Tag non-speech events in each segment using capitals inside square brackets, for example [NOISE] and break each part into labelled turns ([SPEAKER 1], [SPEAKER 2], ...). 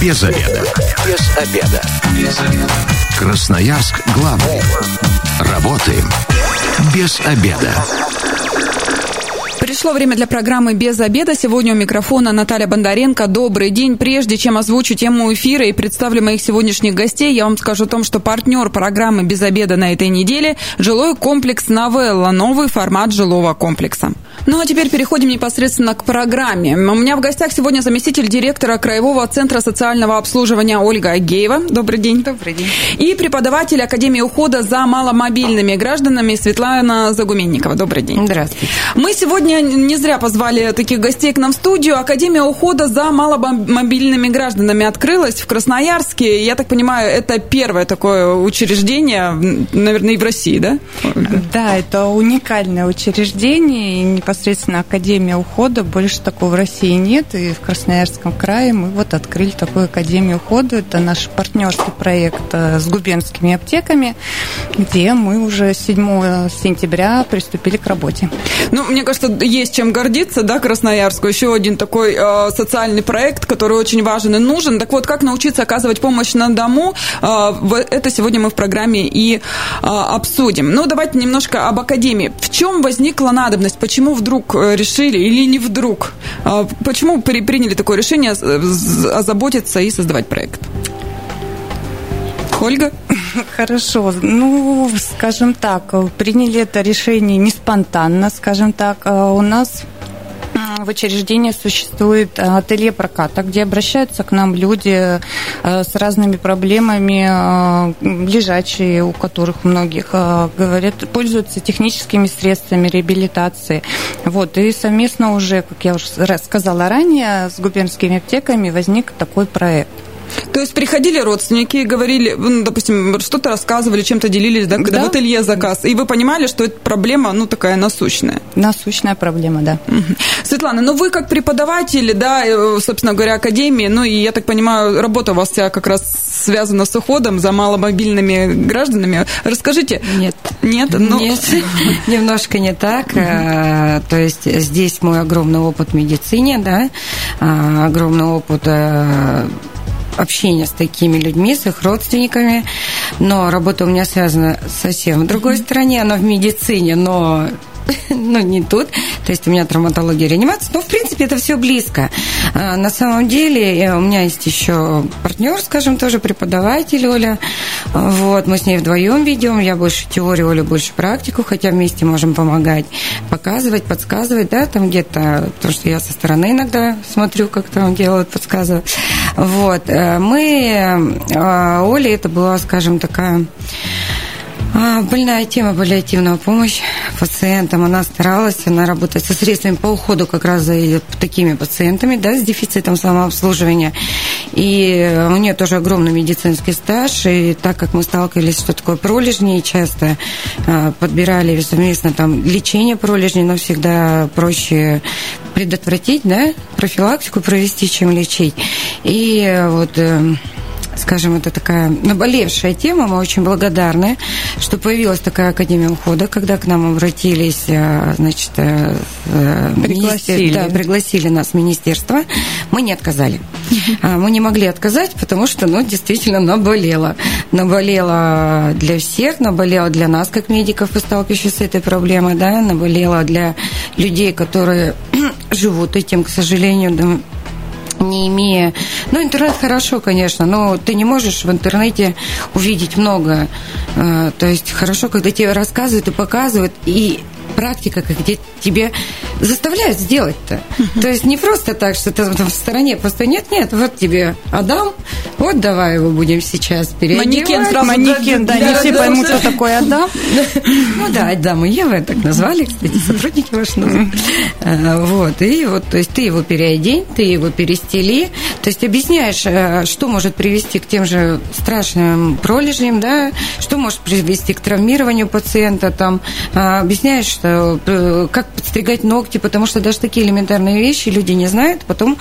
[SPEAKER 1] Без обеда. Без обеда. Без обеда. Красноярск главный. Работаем без обеда.
[SPEAKER 2] Пришло время для программы «Без обеда». Сегодня у микрофона Наталья Бондаренко. Добрый день. Прежде чем озвучу тему эфира и представлю моих сегодняшних гостей, я вам скажу о том, что партнер программы «Без обеда» на этой неделе – жилой комплекс «Новелла», новый формат жилого комплекса. Ну а теперь переходим непосредственно к программе. У меня в гостях сегодня заместитель директора Краевого центра социального обслуживания Ольга Агеева. Добрый день.
[SPEAKER 3] Добрый день.
[SPEAKER 2] И преподаватель Академии ухода за маломобильными гражданами Светлана Загуменникова. Добрый день.
[SPEAKER 3] Здравствуйте.
[SPEAKER 2] Мы сегодня не зря позвали таких гостей к нам в студию. Академия ухода за маломобильными гражданами открылась в Красноярске. Я так понимаю, это первое такое учреждение, наверное, и в России, да?
[SPEAKER 3] Да, это уникальное учреждение, и непосредственно Академия ухода. Больше такого в России нет, и в Красноярском крае мы вот открыли такую Академию ухода. Это наш партнерский проект э, с губернскими аптеками, где мы уже 7 сентября приступили к работе.
[SPEAKER 2] Ну, мне кажется, есть чем гордиться, да, Красноярску. Еще один такой э, социальный проект, который очень важен и нужен. Так вот, как научиться оказывать помощь на дому, э, это сегодня мы в программе и э, обсудим. Ну, давайте немножко об Академии. В чем возникла надобность? Почему вдруг э, решили или не вдруг? Э, почему при, приняли такое решение озаботиться и создавать проект? Ольга? [LAUGHS]
[SPEAKER 3] Хорошо. Ну, скажем так, приняли это решение не спонтанно, скажем так. А у нас в учреждении существует ателье проката, где обращаются к нам люди э, с разными проблемами, э, лежачие, у которых многих э, говорят, пользуются техническими средствами реабилитации. Вот, и совместно уже, как я уже сказала ранее, с губернскими аптеками возник такой проект.
[SPEAKER 2] То есть приходили родственники и говорили, ну, допустим, что-то рассказывали, чем-то делились, да, когда да. в ателье заказ, и вы понимали, что это проблема, ну, такая насущная.
[SPEAKER 3] Насущная проблема, да.
[SPEAKER 2] Светлана, ну, вы как преподаватель, да, э, собственно говоря, академии, ну, и я так понимаю, работа у вас вся как раз связана с уходом за маломобильными гражданами. Расскажите.
[SPEAKER 4] Нет.
[SPEAKER 2] Нет?
[SPEAKER 4] Ну... Нет, [LAUGHS] немножко не так. Э, то есть здесь мой огромный опыт в медицине, да, э, огромный опыт общения с такими людьми, с их родственниками. Но работа у меня связана совсем в другой стране, она в медицине, но [LAUGHS] ну, не тут. То есть у меня травматология, реанимация. Но, в принципе, это все близко. А, на самом деле, э, у меня есть еще партнер, скажем, тоже преподаватель Оля. Вот, мы с ней вдвоем ведем. Я больше теорию, Оля больше практику, хотя вместе можем помогать, показывать, подсказывать, да, там где-то, то, что я со стороны иногда смотрю, как там делают, подсказываю. Вот, э, мы, э, Оля, это была, скажем, такая а, больная тема паллиативная помощь пациентам. Она старалась, она работает со средствами по уходу как раз за такими пациентами, да, с дефицитом самообслуживания. И у нее тоже огромный медицинский стаж, и так как мы сталкивались, что такое пролежни, часто а, подбирали совместно там лечение пролежней, но всегда проще предотвратить, да, профилактику провести, чем лечить. И вот э, скажем, это такая наболевшая тема. Мы очень благодарны, что появилась такая Академия ухода, когда к нам обратились, э, значит, э,
[SPEAKER 3] э, пригласили,
[SPEAKER 4] да, пригласили нас в министерство. Мы не отказали. [LAUGHS] А, мы не могли отказать, потому что, ну, действительно наболело. Наболело для всех, наболело для нас, как медиков, сталкивающихся с этой проблемой, да, наболело для людей, которые [CLEARS THROAT] живут этим, к сожалению, не имея... Ну, интернет хорошо, конечно, но ты не можешь в интернете увидеть много. Э, то есть хорошо, когда тебе рассказывают и показывают, и практика, где тебе заставляют сделать-то. То есть не просто так, что ты там в стороне просто нет, нет, вот тебе Адам, вот давай его будем сейчас переодевать.
[SPEAKER 3] Манекен сразу. Манекен, да, не все поймут, кто такой Адам. [LAUGHS]
[SPEAKER 4] Ну да, Адам и Ева так назвали, кстати, сотрудники ваши. Э, вот, и вот, то есть ты его переодень, ты его перестели, то есть объясняешь, э, что может привести к тем же страшным пролежням, да, что может привести к травмированию пациента, там, э, объясняешь, что как подстригать ногти, потому что даже такие элементарные вещи люди не знают. Потом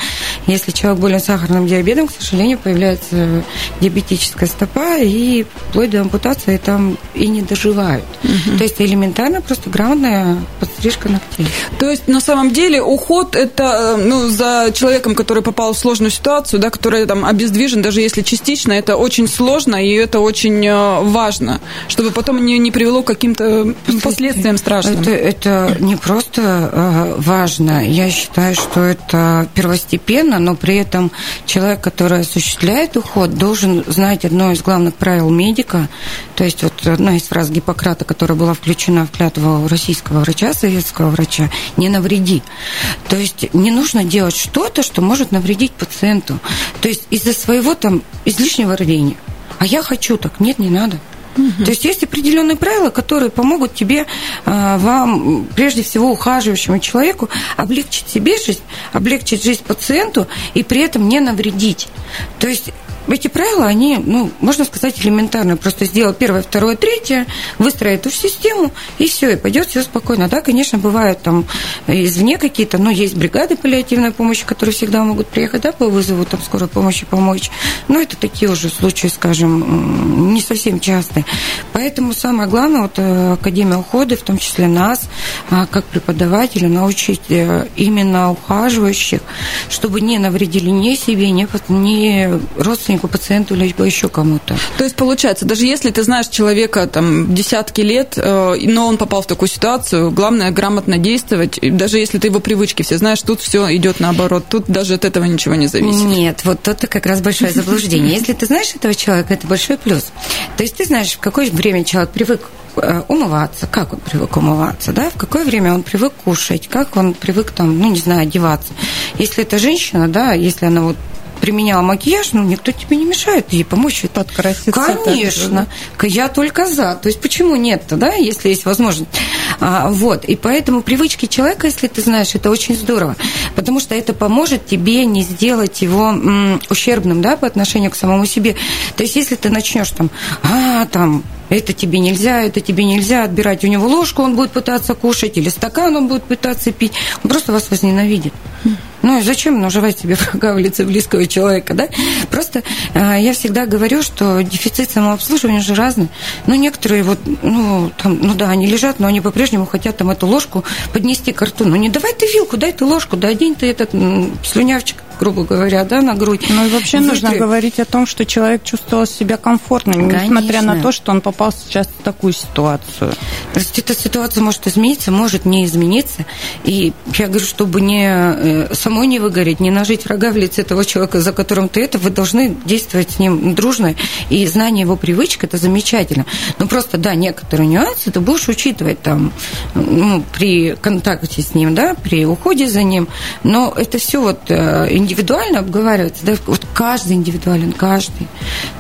[SPEAKER 4] Если человек болен сахарным диабетом, к сожалению, появляется диабетическая стопа, и вплоть до ампутации там и не доживают. Угу. То есть элементарно просто грамотная подстрижка ногтей.
[SPEAKER 2] То есть на самом деле уход это э, ну, за человеком, который попал в сложную ситуацию, да, который там обездвижен, даже если частично, это очень сложно и это очень э, важно, чтобы потом не, не привело к каким-то последствиям страшным.
[SPEAKER 4] Это, это не просто э, важно, я считаю, что это первостепенно, но при этом человек, который осуществляет уход, должен знать одно из главных правил медика, то есть вот одна из фраз Гиппократа, которая была включена в клятву российского врача, советского врача, не навреди. То есть не нужно делать что-то, что может навредить пациенту. То есть из-за своего там излишнего рвения. А я хочу так. Нет, не надо. Угу. То есть есть определенные правила, которые помогут тебе, а, вам, прежде всего, ухаживающему человеку, облегчить себе жизнь, облегчить жизнь пациенту и при этом не навредить. То есть эти правила, они, ну, можно сказать, элементарные. Просто сделал первое, второе, третье, выстроить эту систему, и все, и пойдет все спокойно. Да, конечно, бывают там извне какие-то, но есть бригады паллиативной помощи, которые всегда могут приехать, да, по вызову там скорой помощи помочь. Но это такие уже случаи, скажем, не совсем частые. Поэтому самое главное, вот э, Академия ухода, в том числе нас, а, как преподавателя, научить э, именно ухаживающих, чтобы не навредили ни себе, ни, ни родственникам, родственнику, пациенту, либо еще кому-то.
[SPEAKER 2] То есть, получается, даже если ты знаешь человека там десятки лет, э, но он попал в такую ситуацию, главное грамотно действовать, даже если ты его привычки все знаешь, тут все идет наоборот, тут даже от этого ничего не зависит.
[SPEAKER 4] Нет, вот это как раз большое заблуждение. Если ты знаешь этого человека, это большой плюс. То есть ты знаешь, в какое время человек привык э, умываться, как он привык умываться, да, в какое время он привык кушать, как он привык там, ну, не знаю, одеваться. Если это женщина, да, если она вот применяла макияж, ну, никто тебе не мешает ей помочь.
[SPEAKER 2] Подкраситься.
[SPEAKER 4] Конечно. Также, Я только за. То есть, почему нет-то, да, если есть возможность. А, вот. И поэтому привычки человека, если ты знаешь, это очень здорово. Потому что это поможет тебе не сделать его м, ущербным, да, по отношению к самому себе. То есть, если ты начнешь там, а, там, это тебе нельзя, это тебе нельзя, отбирать у него ложку, он будет пытаться кушать, или стакан он будет пытаться пить, он просто вас возненавидит. Ну и зачем наживать себе врага в лице близкого человека, да? Просто э, я всегда говорю, что дефицит самообслуживания же разный. Ну, некоторые вот, ну, там, ну да, они лежат, но они по-прежнему хотят там эту ложку поднести к рту. Ну, не давай ты вилку, дай ты ложку, да одень ты этот слюнявчик грубо говоря, да, на грудь.
[SPEAKER 3] Ну и вообще Вытри. нужно говорить о том, что человек чувствовал себя комфортно, Конечно. несмотря на то, что он попал сейчас в такую ситуацию.
[SPEAKER 4] То есть эта ситуация может измениться, может не измениться. И я говорю, чтобы не э, самой не выгореть, не нажить врага в лице того человека, за которым ты это, вы должны действовать с ним дружно. И знание его привычек – это замечательно. Но просто, да, некоторые нюансы ты будешь учитывать там ну, при контакте с ним, да, при уходе за ним. Но это все вот э, индивидуально обговаривается, да, вот каждый индивидуален, каждый.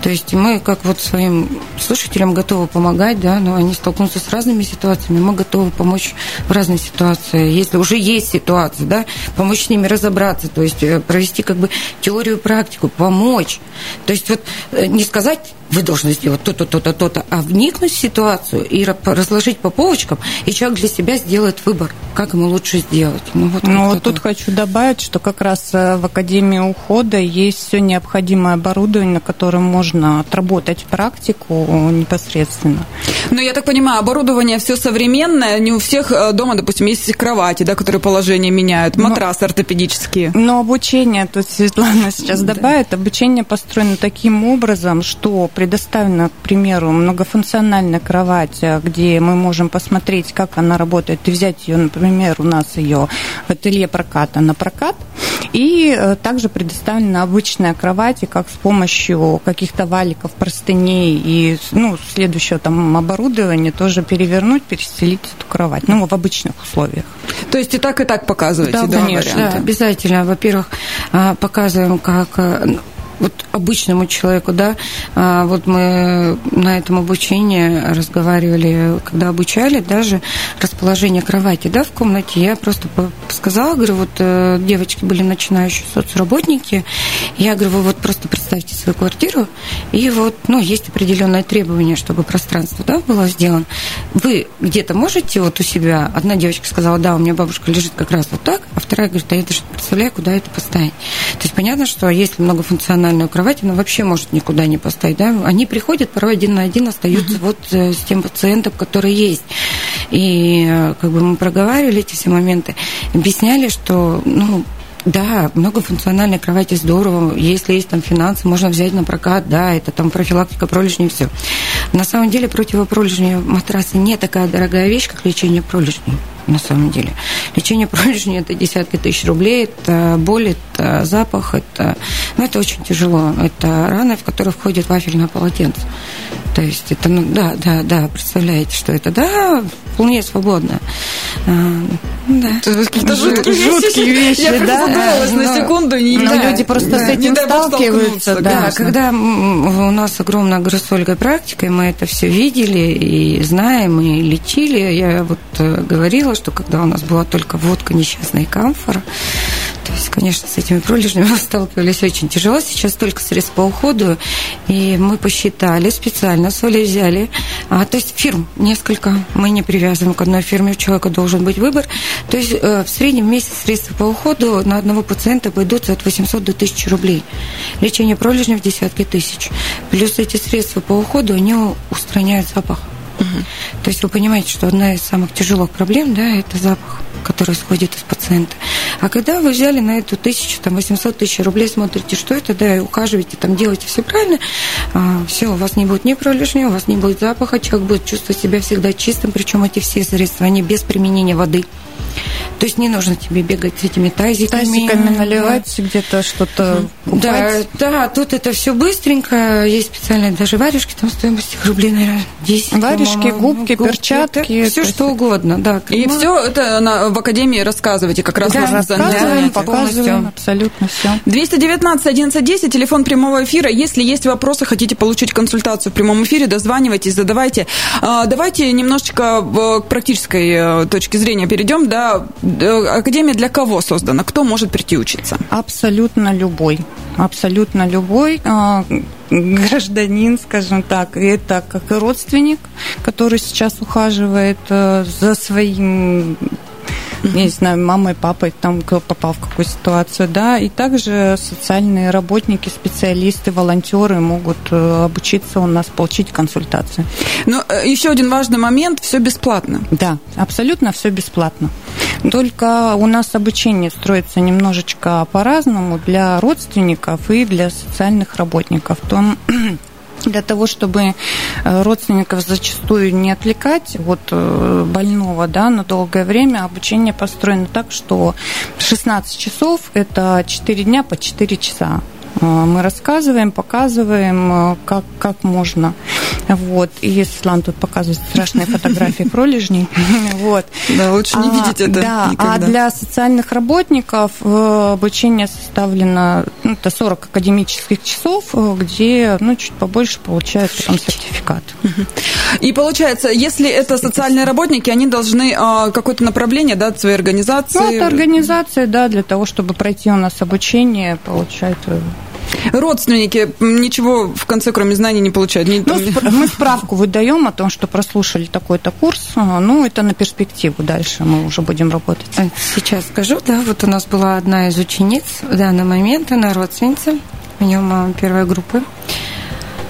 [SPEAKER 4] То есть мы как вот своим слушателям готовы помогать, да, но они столкнутся с разными ситуациями, мы готовы помочь в разной ситуации. Если уже есть ситуация, да, помочь с ними разобраться, то есть э, провести как бы теорию, практику, помочь. То есть вот э, не сказать вы должны сделать то-то, то-то, то-то, а вникнуть в ситуацию и разложить по полочкам, и человек для себя сделает выбор, как ему лучше сделать.
[SPEAKER 3] Ну вот, ну, вот тут хочу добавить, что как раз э, в Академии ухода есть все необходимое оборудование, на котором можно отработать практику непосредственно.
[SPEAKER 2] Ну, я так понимаю, оборудование все современное, не у всех э, дома, допустим, есть кровати, да, которые положение меняют, матрасы но, ортопедические.
[SPEAKER 3] Но обучение, тут Светлана сейчас добавит, обучение построено таким образом, что предоставлена, к примеру, многофункциональная кровать, э, где мы можем посмотреть, как она работает, и взять ее, например, у нас ее в ателье проката на прокат. И э, также предоставлена обычная кровать, и как с помощью каких-то валиков, простыней и ну, следующего там оборудования тоже перевернуть, перестелить эту кровать, ну, в обычных условиях.
[SPEAKER 2] То есть и так, и так показываете,
[SPEAKER 3] да,
[SPEAKER 2] да
[SPEAKER 3] конечно.
[SPEAKER 4] Да, обязательно. Во-первых, а, показываем, как э, вот обычному человеку, да, а, вот мы на этом обучении разговаривали, когда обучали даже расположение кровати, да, в комнате, я просто сказала, говорю, вот э, девочки были начинающие соцработники, я говорю, вы вот просто представьте свою квартиру, и вот, ну, есть определенное требование, чтобы пространство, да, было сделано. Вы где-то можете вот у себя, одна девочка сказала, да, у меня бабушка лежит как раз вот так, а вторая говорит, а я даже представляю, куда это поставить. То есть понятно, что если многофункциональную кровать, она вообще может никуда не поставить. Да? Они приходят, порой один на один остаются mm-hmm. вот э, с тем пациентом, который есть. И э, как бы мы проговаривали эти все моменты, объясняли, что ну, да, многофункциональная кровать здорово. Если есть там финансы, можно взять на прокат, да, это там профилактика пролежней, все. На самом деле противопролежневые матрасы не такая дорогая вещь, как лечение пролежней на самом деле. Лечение пролежней – это десятки тысяч рублей, это боль, это запах, это, ну, это очень тяжело. Это раны, в которые входит вафельное полотенце. То есть это, ну, да, да, да, представляете, что это, да, вполне свободно. А,
[SPEAKER 2] да. Какие-то жуткие, жуткие вещи, Я да? задумалась на секунду.
[SPEAKER 3] Не, да, люди просто да, с этим сталкиваются.
[SPEAKER 4] Да, да когда у нас огромная гросольная практика, и мы это все видели и знаем, и лечили. Я вот э, говорила, что когда у нас была только водка, несчастная камфора, то есть, конечно, с этими пролежнями [LAUGHS] мы сталкивались очень тяжело. Сейчас только средств по уходу. И мы посчитали специально, соли взяли. А, то есть фирм несколько. Мы не привязываем к одной фирме. У человека должен быть выбор. То есть э, в среднем месяц средства по уходу на одного пациента обойдутся от 800 до 1000 рублей. Лечение пролежней в десятки тысяч. Плюс эти средства по уходу, они устраняют запах. Угу. То есть вы понимаете, что одна из самых тяжелых проблем, да, это запах который исходит из пациента. А когда вы взяли на эту тысячу, там, 800 тысяч рублей, смотрите, что это, да, и ухаживаете, там, делаете все правильно, а, все, у вас не будет ни пролежня, у вас не будет запаха, человек будет чувствовать себя всегда чистым, причем эти все средства, они без применения воды. То есть не нужно тебе бегать с этими тазиками.
[SPEAKER 3] Тазиками наливать да. где-то что-то
[SPEAKER 4] Да, да, тут это все быстренько. Есть специальные даже варежки, там стоимость рублей, наверное, 10.
[SPEAKER 3] Варежки, губки, губки, перчатки.
[SPEAKER 4] Все что угодно, да.
[SPEAKER 2] И все это на, в Академии рассказываете, как раз
[SPEAKER 3] да, рассказываем, показываем, абсолютно все.
[SPEAKER 2] 219 1110, телефон прямого эфира. Если есть вопросы, хотите получить консультацию в прямом эфире, дозванивайтесь, задавайте. А, давайте немножечко к практической э, точке зрения перейдем, да, Академия для кого создана? Кто может прийти учиться?
[SPEAKER 3] Абсолютно любой. Абсолютно любой а, гражданин, скажем так, это как и родственник, который сейчас ухаживает э, за своим я не знаю, мамой, папой, там, кто попал в какую ситуацию, да, и также социальные работники, специалисты, волонтеры могут э, обучиться у нас, получить консультацию.
[SPEAKER 2] Но э, еще один важный момент, все бесплатно.
[SPEAKER 3] Да, абсолютно все бесплатно. Только у нас обучение строится немножечко по-разному для родственников и для социальных работников. Том для того, чтобы э, родственников зачастую не отвлекать от э, больного да, на долгое время, обучение построено так, что 16 часов – это 4 дня по 4 часа. Э, мы рассказываем, показываем, как, как можно. Вот. И Светлана тут показывает страшные [LAUGHS] фотографии пролежней. [LAUGHS] Вот.
[SPEAKER 2] Да, лучше не а, видеть это
[SPEAKER 3] Да, а для социальных работников обучение составлено, ну, это 40 академических часов, где, ну, чуть побольше получают потом сертификат.
[SPEAKER 2] И получается, если это социальные работники, они должны а, какое-то направление, да, от своей организации? Ну,
[SPEAKER 3] это организация, да, для того, чтобы пройти у нас обучение, получают э,
[SPEAKER 2] Родственники ничего в конце, кроме знаний, не получают? Не,
[SPEAKER 3] ну, мы справку выдаем о том, что прослушали такой-то курс. Ну, это на перспективу. Дальше мы уже будем работать.
[SPEAKER 4] А, сейчас скажу, да, вот у нас была одна из учениц в данный момент, она родственница, у нее мама первой группы.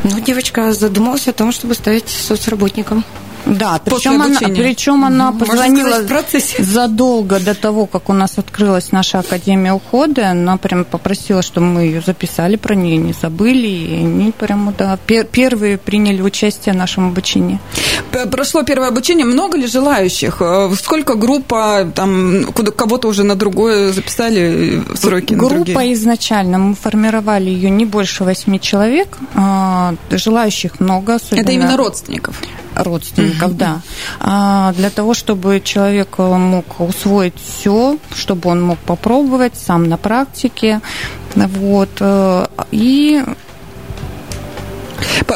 [SPEAKER 4] Ну, девочка задумалась о том, чтобы стать соцработником.
[SPEAKER 3] Да, причем она, причем она позвонила задолго до того, как у нас открылась наша Академия ухода. Она прям попросила, чтобы мы ее записали про нее, не забыли. И они прямо, да, пер, первые приняли участие в нашем обучении.
[SPEAKER 2] Прошло первое обучение. Много ли желающих? Э, сколько группа, там, кого-то уже на другое записали сроки?
[SPEAKER 3] Группа изначально, мы формировали ее не больше восьми человек. А, желающих много.
[SPEAKER 2] Особенно... Это именно родственников?
[SPEAKER 3] родственников, угу. да. А для того, чтобы человек мог усвоить все, чтобы он мог попробовать сам на практике, вот, э, и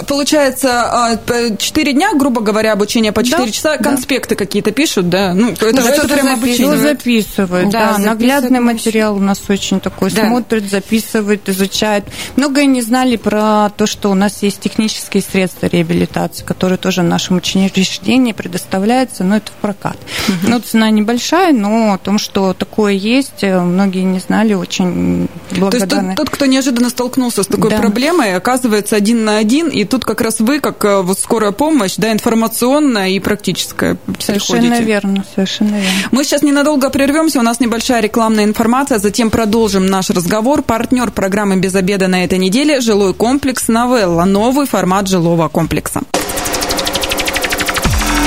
[SPEAKER 2] Получается, 4 дня, грубо говоря, обучение по 4 да, часа, конспекты да. какие-то пишут, да? Ну, это,
[SPEAKER 3] да, это прям обучение. записывают, да, да. наглядный материал у нас очень такой, да. смотрят, записывают, изучают. Многое не знали про то, что у нас есть технические средства реабилитации, которые тоже в нашем учреждении предоставляются, но это в прокат. Угу. Ну, цена небольшая, но о том, что такое есть, э, многие не знали, очень благодарны.
[SPEAKER 2] То есть тот, тот кто неожиданно столкнулся с такой да. проблемой, оказывается один на один, и тут как раз вы, как э, вот скорая помощь, да, информационная и практическая.
[SPEAKER 3] Совершенно приходите. верно, совершенно верно.
[SPEAKER 2] Мы сейчас ненадолго прервемся, у нас небольшая рекламная информация, затем продолжим наш разговор. Партнер программы «Без обеда» на этой неделе – жилой комплекс «Новелла», новый формат жилого комплекса.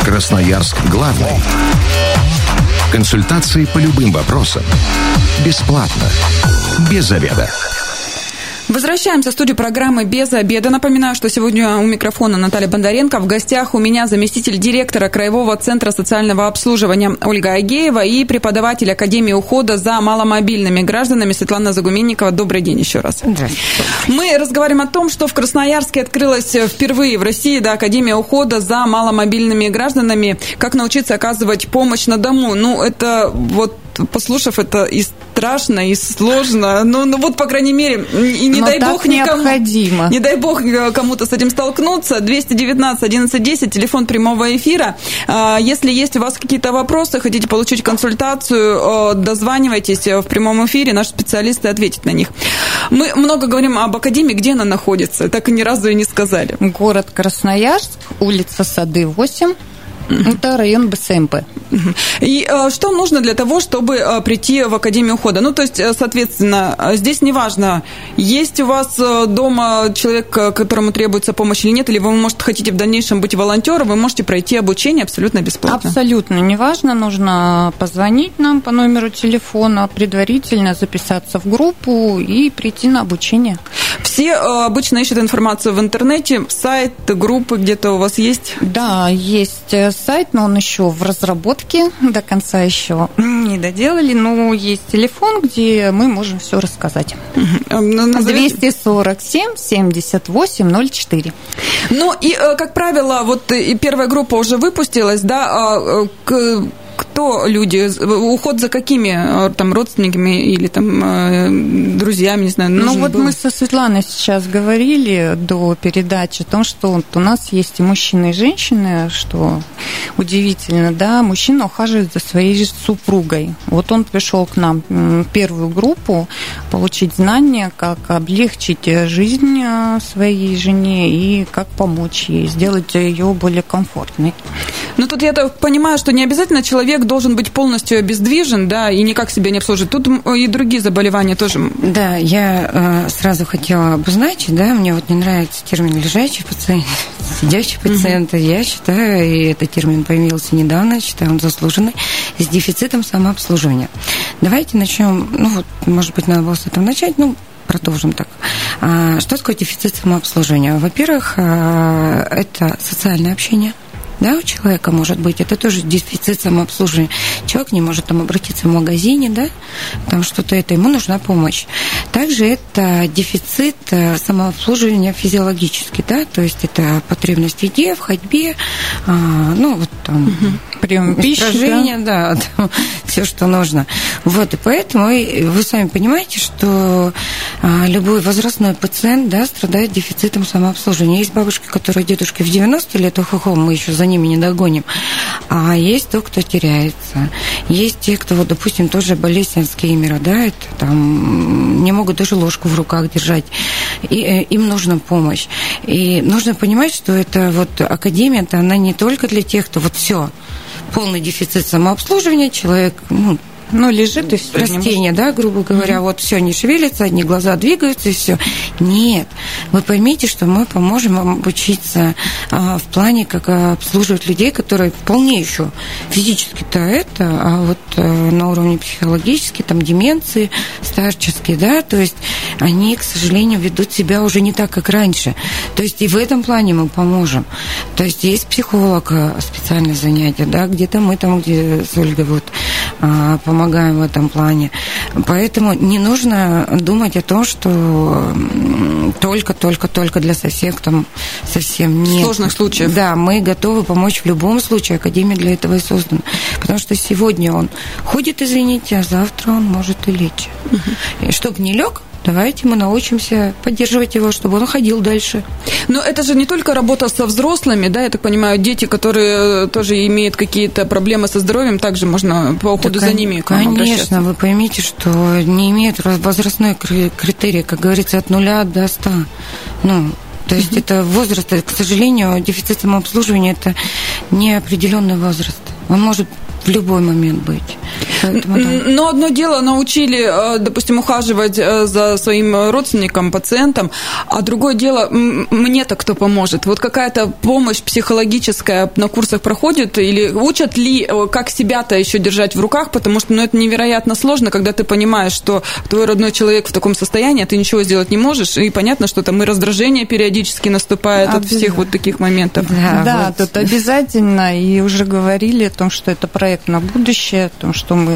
[SPEAKER 1] Красноярск главный. Консультации по любым вопросам. Бесплатно. Без заведа.
[SPEAKER 2] Возвращаемся в студию программы «Без обеда». Напоминаю, что сегодня у микрофона Наталья Бондаренко. В гостях у меня заместитель директора Краевого центра социального обслуживания Ольга Агеева и преподаватель Академии ухода за маломобильными гражданами Светлана Загуменникова. Добрый день еще раз. Здравствуйте. Мы разговариваем о том, что в Красноярске открылась впервые в России да, Академия ухода за маломобильными гражданами. Как научиться оказывать помощь на дому. Ну, это вот послушав это и страшно, и сложно. Ну, ну вот, по крайней мере, и не Но дай бог никому...
[SPEAKER 3] необходимо.
[SPEAKER 2] Не дай бог э, кому-то с этим столкнуться. 219 1110 телефон прямого эфира. А, если есть у вас какие-то вопросы, хотите получить консультацию, э, дозванивайтесь в прямом эфире, наши специалисты ответят на них. Мы много говорим об Академии, где она находится, так и ни разу и не сказали.
[SPEAKER 3] Город Красноярск, улица Сады, 8, это район БСМП.
[SPEAKER 2] И э, что нужно для того, чтобы э, прийти в Академию ухода? Ну, то есть, э, соответственно, здесь неважно, есть у вас дома человек, которому требуется помощь или нет, или вы, может, хотите в дальнейшем быть волонтером, вы можете пройти обучение абсолютно бесплатно.
[SPEAKER 3] Абсолютно неважно, нужно позвонить нам по номеру телефона, предварительно записаться в группу и прийти на обучение.
[SPEAKER 2] Все обычно ищут информацию в интернете, сайт, группы где-то у вас есть?
[SPEAKER 3] Да, есть сайт, но он еще в разработке, до конца еще [CLEARS THROAT] не доделали, но есть телефон, где мы можем все рассказать. 247 78 04.
[SPEAKER 2] Ну и, э, как правило, вот и первая группа уже выпустилась, да, а, э, кто люди, уход за какими там родственниками или там э, друзьями, не знаю.
[SPEAKER 3] Ну вот был? мы со Светланой сейчас говорили до передачи о том, что вот у нас есть и мужчины, и женщины, что удивительно, да, мужчина ухаживает за своей супругой. Вот он пришел к нам в первую группу получить знания, как облегчить жизнь э, своей жене и как помочь ей, сделать ее более комфортной.
[SPEAKER 2] Ну тут я понимаю, что не обязательно человек должен быть полностью обездвижен, да, и никак себя не обслуживать. Тут и другие заболевания тоже.
[SPEAKER 4] Да, я э, сразу хотела обозначить, да, мне вот не нравится термин лежачий пациент, [LAUGHS] сидящий пациент. Угу. Я считаю, и этот термин появился недавно, считаю, он заслуженный, с дефицитом самообслуживания. Давайте начнем, ну вот, может быть, надо было с этого начать, ну, продолжим так. А, что такое дефицит самообслуживания? Во-первых, а, это социальное общение – да, у человека может быть, это тоже дефицит самообслуживания. Человек не может там обратиться в магазине, да, там что-то это, ему нужна помощь. Также это дефицит э, самообслуживания физиологически, да, то есть это потребность в еде, в ходьбе, а, ну, вот там, угу. Прием пищи, да, да [LAUGHS] все, что нужно. Вот, и поэтому вы сами понимаете, что а, любой возрастной пациент, да, страдает дефицитом самообслуживания. Есть бабушки, которые дедушки в 90 лет, ох, мы еще за за ними не догоним. А есть то, кто теряется. Есть те, кто, вот, допустим, тоже болезнь Альцгеймера, да, это там не могут даже ложку в руках держать. И э, им нужна помощь. И нужно понимать, что это вот академия-то, она не только для тех, кто вот все, полный дефицит самообслуживания, человек, ну,
[SPEAKER 3] ну, лежит и все.
[SPEAKER 4] Растение, да, грубо говоря, mm-hmm. вот все не шевелится, одни глаза двигаются и все. Нет. Вы поймите, что мы поможем вам обучиться а, в плане, как обслуживать людей, которые вполне еще физически-то это, а вот а, на уровне психологически, там, деменции старческие, да, то есть они, к сожалению, ведут себя уже не так, как раньше. То есть и в этом плане мы поможем. То есть есть психолог, а, специальное занятие, да, где-то мы там, где с Ольгой вот помогаем в этом плане. Поэтому не нужно думать о том, что только-только-только для совсем там совсем нет.
[SPEAKER 2] Сложных случаев.
[SPEAKER 4] Да, мы готовы помочь в любом случае. Академия для этого и создана. Потому что сегодня он ходит, извините, а завтра он может и лечь. Угу. И чтобы не лег, давайте мы научимся поддерживать его, чтобы он ходил дальше.
[SPEAKER 2] Но это же не только работа со взрослыми, да, я так понимаю, дети, которые тоже имеют какие-то проблемы со здоровьем, также можно по уходу да, за ними
[SPEAKER 4] Конечно, вы поймите, что не имеет возрастной критерий, как говорится, от нуля до ста. Ну, то есть это возраст, к сожалению, дефицит самообслуживания – это неопределенный возраст. Он может в любой момент быть.
[SPEAKER 2] Поэтому, да. Но одно дело научили, э, допустим, ухаживать э, за своим родственником, пациентом, а другое дело, мне-то кто поможет? Вот какая-то помощь психологическая на курсах проходит или учат ли, э, как себя-то еще держать в руках, потому что ну, это невероятно сложно, когда ты понимаешь, что твой родной человек в таком состоянии, а ты ничего сделать не можешь, и понятно, что там и раздражение периодически наступает от всех вот таких моментов.
[SPEAKER 3] Да, да вот. тут обязательно, и уже говорили о том, что это проект на будущее, о том, что мы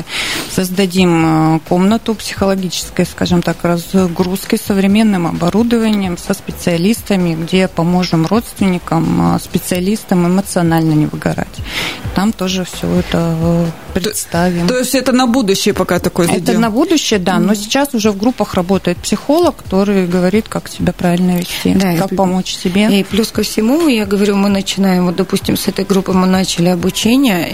[SPEAKER 3] создадим э, комнату психологической, скажем так, разгрузки современным оборудованием со специалистами, где поможем родственникам, э, специалистам эмоционально не выгорать. Там тоже все это э, представим.
[SPEAKER 2] То, то есть это на будущее пока такое
[SPEAKER 3] задел? Это на будущее, да, но сейчас уже в группах работает психолог, который говорит, как себя правильно вести, да, как и, помочь себе.
[SPEAKER 4] И плюс ко всему, я говорю, мы начинаем, вот, допустим, с этой группы мы начали обучение.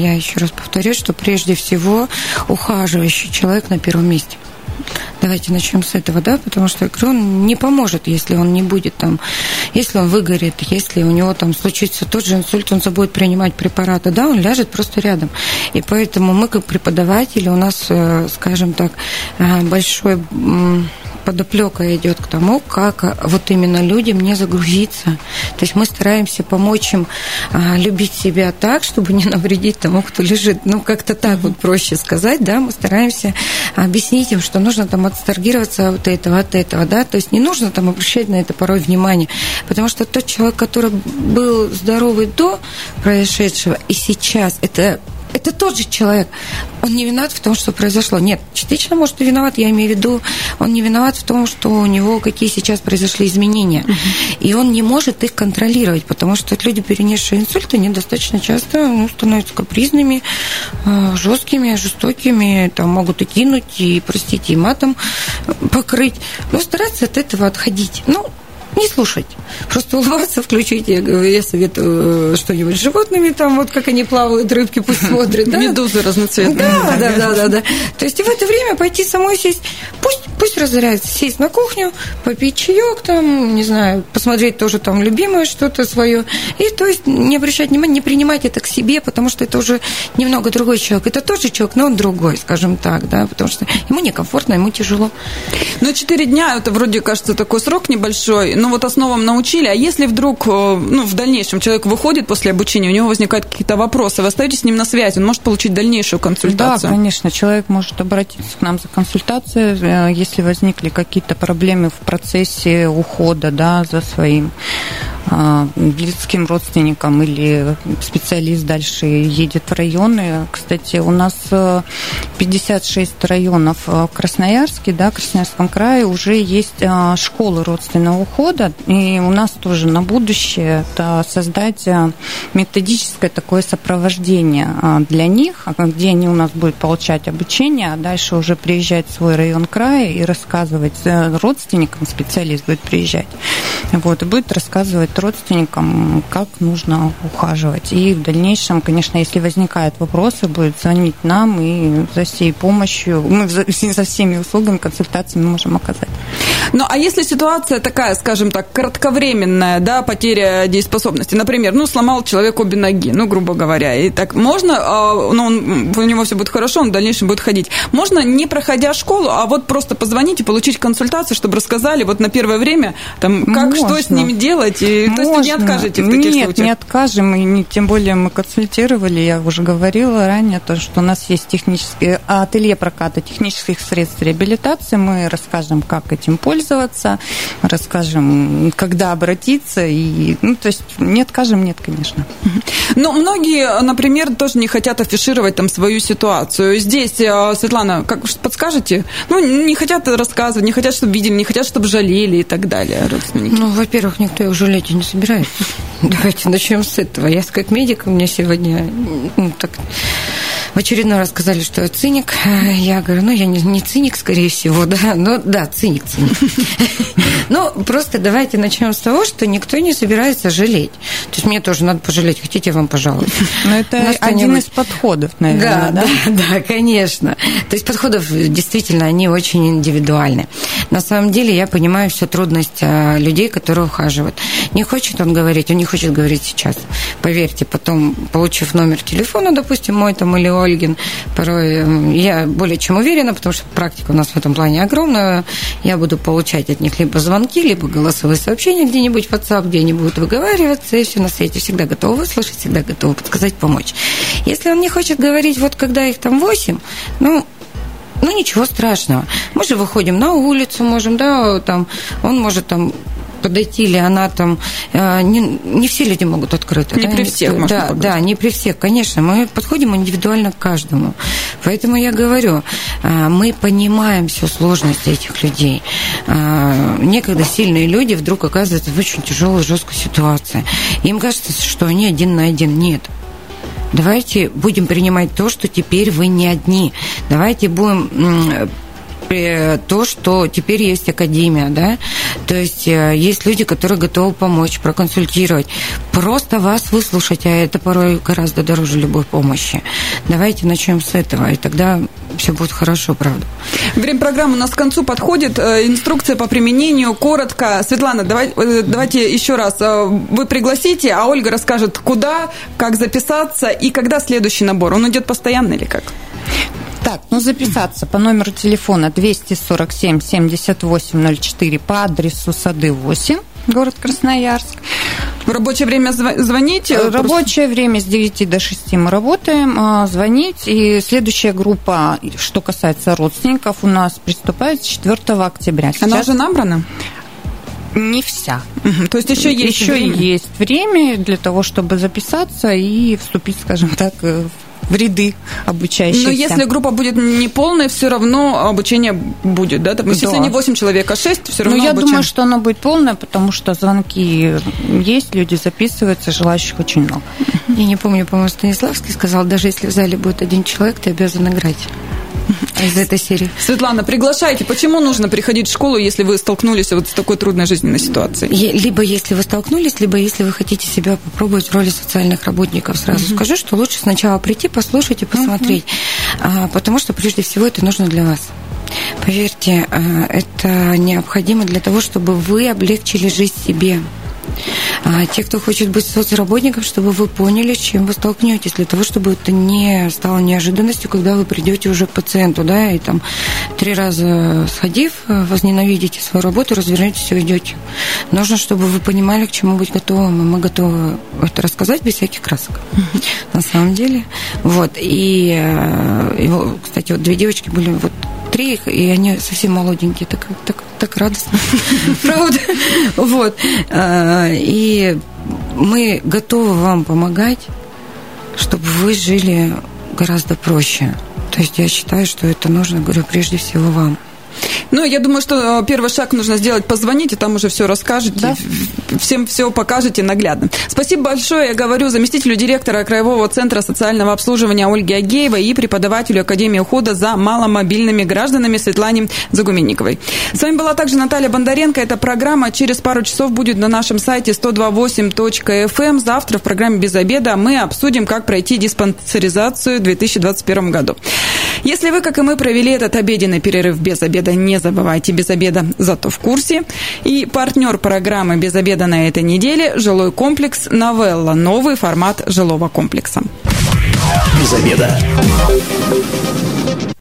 [SPEAKER 4] Я еще раз повторюсь, что прежде всего ухаживающий человек на первом месте. Давайте начнем с этого, да, потому что он не поможет, если он не будет там, если он выгорит, если у него там случится тот же инсульт, он забудет принимать препараты, да, он ляжет просто рядом. И поэтому мы, как преподаватели, у нас, э, скажем так, э, большой подоплека идет к тому, как вот именно людям не загрузиться. То есть мы стараемся помочь им а, любить себя так, чтобы не навредить тому, кто лежит. Ну, как-то так вот проще сказать, да, мы стараемся объяснить им, что нужно там отстаргироваться от этого, от этого, да, то есть не нужно там обращать на это порой внимание, потому что тот человек, который был здоровый до происшедшего и сейчас, это это тот же человек. Он не виноват в том, что произошло. Нет, частично, может, и виноват. Я имею в виду, он не виноват в том, что у него какие сейчас произошли изменения. Uh-huh. И он не может их контролировать, потому что люди, перенесшие инсульт, они достаточно часто ну, становятся капризными, э, жесткими, жестокими, там, могут и кинуть, и, простите, и матом покрыть. Но стараться от этого отходить. Ну, не слушать. Просто улыбаться, включить. Я, я советую э, что-нибудь с животными, там вот как они плавают, рыбки пусть [LAUGHS] смотрят. Да?
[SPEAKER 2] Медузы разноцветные.
[SPEAKER 4] Да, да, да, да, да. То есть и в это время пойти самой сесть, пусть, пусть разоряется, сесть на кухню, попить чаек там, не знаю, посмотреть тоже там любимое что-то свое. И то есть не обращать внимания, не принимать это к себе, потому что это уже немного другой человек. Это тоже человек, но он другой, скажем так, да, потому что ему некомфортно, ему тяжело.
[SPEAKER 2] Ну, четыре дня, это вроде кажется такой срок небольшой, но ну, вот основам научили, а если вдруг, э, ну, в дальнейшем человек выходит после обучения, у него возникают какие-то вопросы, вы остаетесь с ним на связи, он может получить дальнейшую консультацию?
[SPEAKER 3] Да, конечно, человек может обратиться к нам за консультацией, э, если возникли какие-то проблемы в процессе ухода, да, за своим близким родственникам или специалист дальше едет в районы. Кстати, у нас 56 э, районов в Красноярске, да, в Красноярском крае уже есть а, школы родственного ухода, и у нас тоже на будущее это создать э, методическое такое сопровождение а, для них, где они у нас будут получать обучение, а дальше уже приезжать в свой район края и рассказывать э, родственникам, специалист будет приезжать, вот, и будет рассказывать родственникам, как нужно ухаживать. И в дальнейшем, конечно, если возникают вопросы, будет звонить нам, и за всей помощью, мы [LAUGHS] за всеми услугами, консультациями можем оказать.
[SPEAKER 2] Ну, а если ситуация такая, скажем так, кратковременная, да, потеря дееспособности, например, ну, сломал человек обе ноги, ну, грубо говоря, и так можно, а, ну, он, у него все будет хорошо, он в дальнейшем будет ходить. Можно, не проходя школу, а вот просто позвонить и получить консультацию, чтобы рассказали вот на первое время, там, как, Можно. что с ними делать, и то есть вы не откажете в таких
[SPEAKER 3] Нет,
[SPEAKER 2] случаях?
[SPEAKER 3] не откажем, и не, тем более мы консультировали, я уже говорила ранее, то, что у нас есть технические ателье проката технических средств реабилитации, мы расскажем, как этим пользоваться, расскажем, когда обратиться. И, ну, то есть не откажем, нет, конечно.
[SPEAKER 2] Но многие, например, тоже не хотят афишировать там свою ситуацию. Здесь, э, Светлана, как подскажете? Ну, не хотят рассказывать, не хотят, чтобы видели, не хотят, чтобы жалели и так далее.
[SPEAKER 4] Ну, во-первых, никто их жалеть и не собирается. [LAUGHS] Давайте начнем с этого. Я как медик, у меня сегодня ну, так в очередной раз сказали, что я циник. Я говорю, ну, я не, не циник, скорее всего, да. Ну, да, циник, циник. [LAUGHS] Ну, просто давайте начнем с того, что никто не собирается жалеть. То есть мне тоже надо пожалеть. Хотите, я вам пожалуйста.
[SPEAKER 3] Но ну, это один из подходов,
[SPEAKER 4] наверное, да? Да, [LAUGHS] да, конечно. То есть подходов действительно, они очень индивидуальны. На самом деле я понимаю всю трудность а, людей, которые ухаживают. Не хочет он говорить, он не хочет говорить сейчас. Поверьте, потом, получив номер телефона, допустим, мой там или Ольгин, порой я более чем уверена, потому что практика у нас в этом плане огромная. Я буду получать от них либо звонки, либо голосовые сообщения где-нибудь в WhatsApp, где они будут выговариваться, и все на свете. Всегда готова выслушать, всегда готова подсказать, помочь. Если он не хочет говорить, вот когда их там 8, ну, ну, ничего страшного. Мы же выходим на улицу, можем, да, там, он может там подойти, или она там... Э, не, не все люди могут открыто.
[SPEAKER 2] Не да? при всех
[SPEAKER 4] не,
[SPEAKER 2] можно
[SPEAKER 4] Да, да, не при всех, конечно. Мы подходим индивидуально к каждому. Поэтому я говорю, э, мы понимаем всю сложность этих людей. Э, некогда сильные люди вдруг оказываются в очень тяжелой, жесткой ситуации. Им кажется, что они один на один. Нет. Давайте будем принимать то, что теперь вы не одни. Давайте будем то, что теперь есть академия, да, то есть э, есть люди, которые готовы помочь, проконсультировать, просто вас выслушать, а это порой гораздо дороже любой помощи. Давайте начнем с этого, и тогда все будет хорошо, правда.
[SPEAKER 2] Время программы у нас к концу подходит. Э, инструкция по применению коротко. Светлана, давай, э, давайте еще раз. Вы пригласите, а Ольга расскажет, куда, как записаться и когда следующий набор. Он идет постоянно или как?
[SPEAKER 3] Так, ну записаться по номеру телефона 247 7804 по адресу Сады 8, город Красноярск.
[SPEAKER 2] В рабочее время звоните?
[SPEAKER 3] В рабочее время с 9 до 6 мы работаем. А, звонить. И следующая группа, что касается родственников, у нас приступает с 4 октября.
[SPEAKER 2] Сейчас... Она уже набрана?
[SPEAKER 3] Не вся.
[SPEAKER 2] Угу. То есть еще есть
[SPEAKER 3] еще время? есть время для того, чтобы записаться и вступить, скажем так, в в ряды обучающихся.
[SPEAKER 2] Но если группа будет не полная, все равно обучение будет, да? Допустим, да. если не 8 человек, а 6, все равно
[SPEAKER 3] Ну, я
[SPEAKER 2] обучение.
[SPEAKER 3] думаю, что оно будет полное, потому что звонки есть, люди записываются, желающих очень много.
[SPEAKER 4] Я не помню, по-моему, Станиславский сказал, даже если в зале будет один человек, ты обязан играть из этой серии.
[SPEAKER 2] Светлана, приглашайте. Почему нужно приходить в школу, если вы столкнулись вот с такой трудной жизненной ситуацией?
[SPEAKER 4] Либо если вы столкнулись, либо если вы хотите себя попробовать в роли социальных работников. Сразу угу. скажу, что лучше сначала прийти, послушать и посмотреть. Угу. Потому что прежде всего это нужно для вас. Поверьте, а, это необходимо для того, чтобы вы облегчили жизнь себе. А те, кто хочет быть соцработником, чтобы вы поняли, с чем вы столкнетесь, для того, чтобы это не стало неожиданностью, когда вы придете уже к пациенту, да, и там три раза сходив, возненавидите свою работу, развернетесь и уйдете. Нужно, чтобы вы понимали, к чему быть готовым, и мы готовы это рассказать без всяких красок. На самом деле. Вот. И, э, кстати, вот две девочки были вот три и они совсем молоденькие, так, так, так радостно. [LAUGHS] Правда? Вот. А, и мы готовы вам помогать, чтобы вы жили гораздо проще. То есть я считаю, что это нужно, говорю, прежде всего вам.
[SPEAKER 2] Ну, я думаю, что э, первый шаг нужно сделать, позвонить, и там уже все расскажете, да? всем все покажете наглядно. Спасибо большое, я говорю, заместителю директора Краевого центра социального обслуживания Ольге Агеевой и преподавателю Академии ухода за маломобильными гражданами Светлане Загуменниковой. С вами была также Наталья Бондаренко. Эта программа через пару часов будет на нашем сайте 128.fm. Эм. Завтра в программе «Без обеда» мы обсудим, как пройти диспансеризацию в 2021 году. Если вы, как и мы, провели этот обеденный перерыв без обеда, не забывайте без обеда, зато в курсе. И партнер программы «Без обеда» на этой неделе – жилой комплекс «Новелла». Новый формат жилого комплекса.
[SPEAKER 1] Без обеда.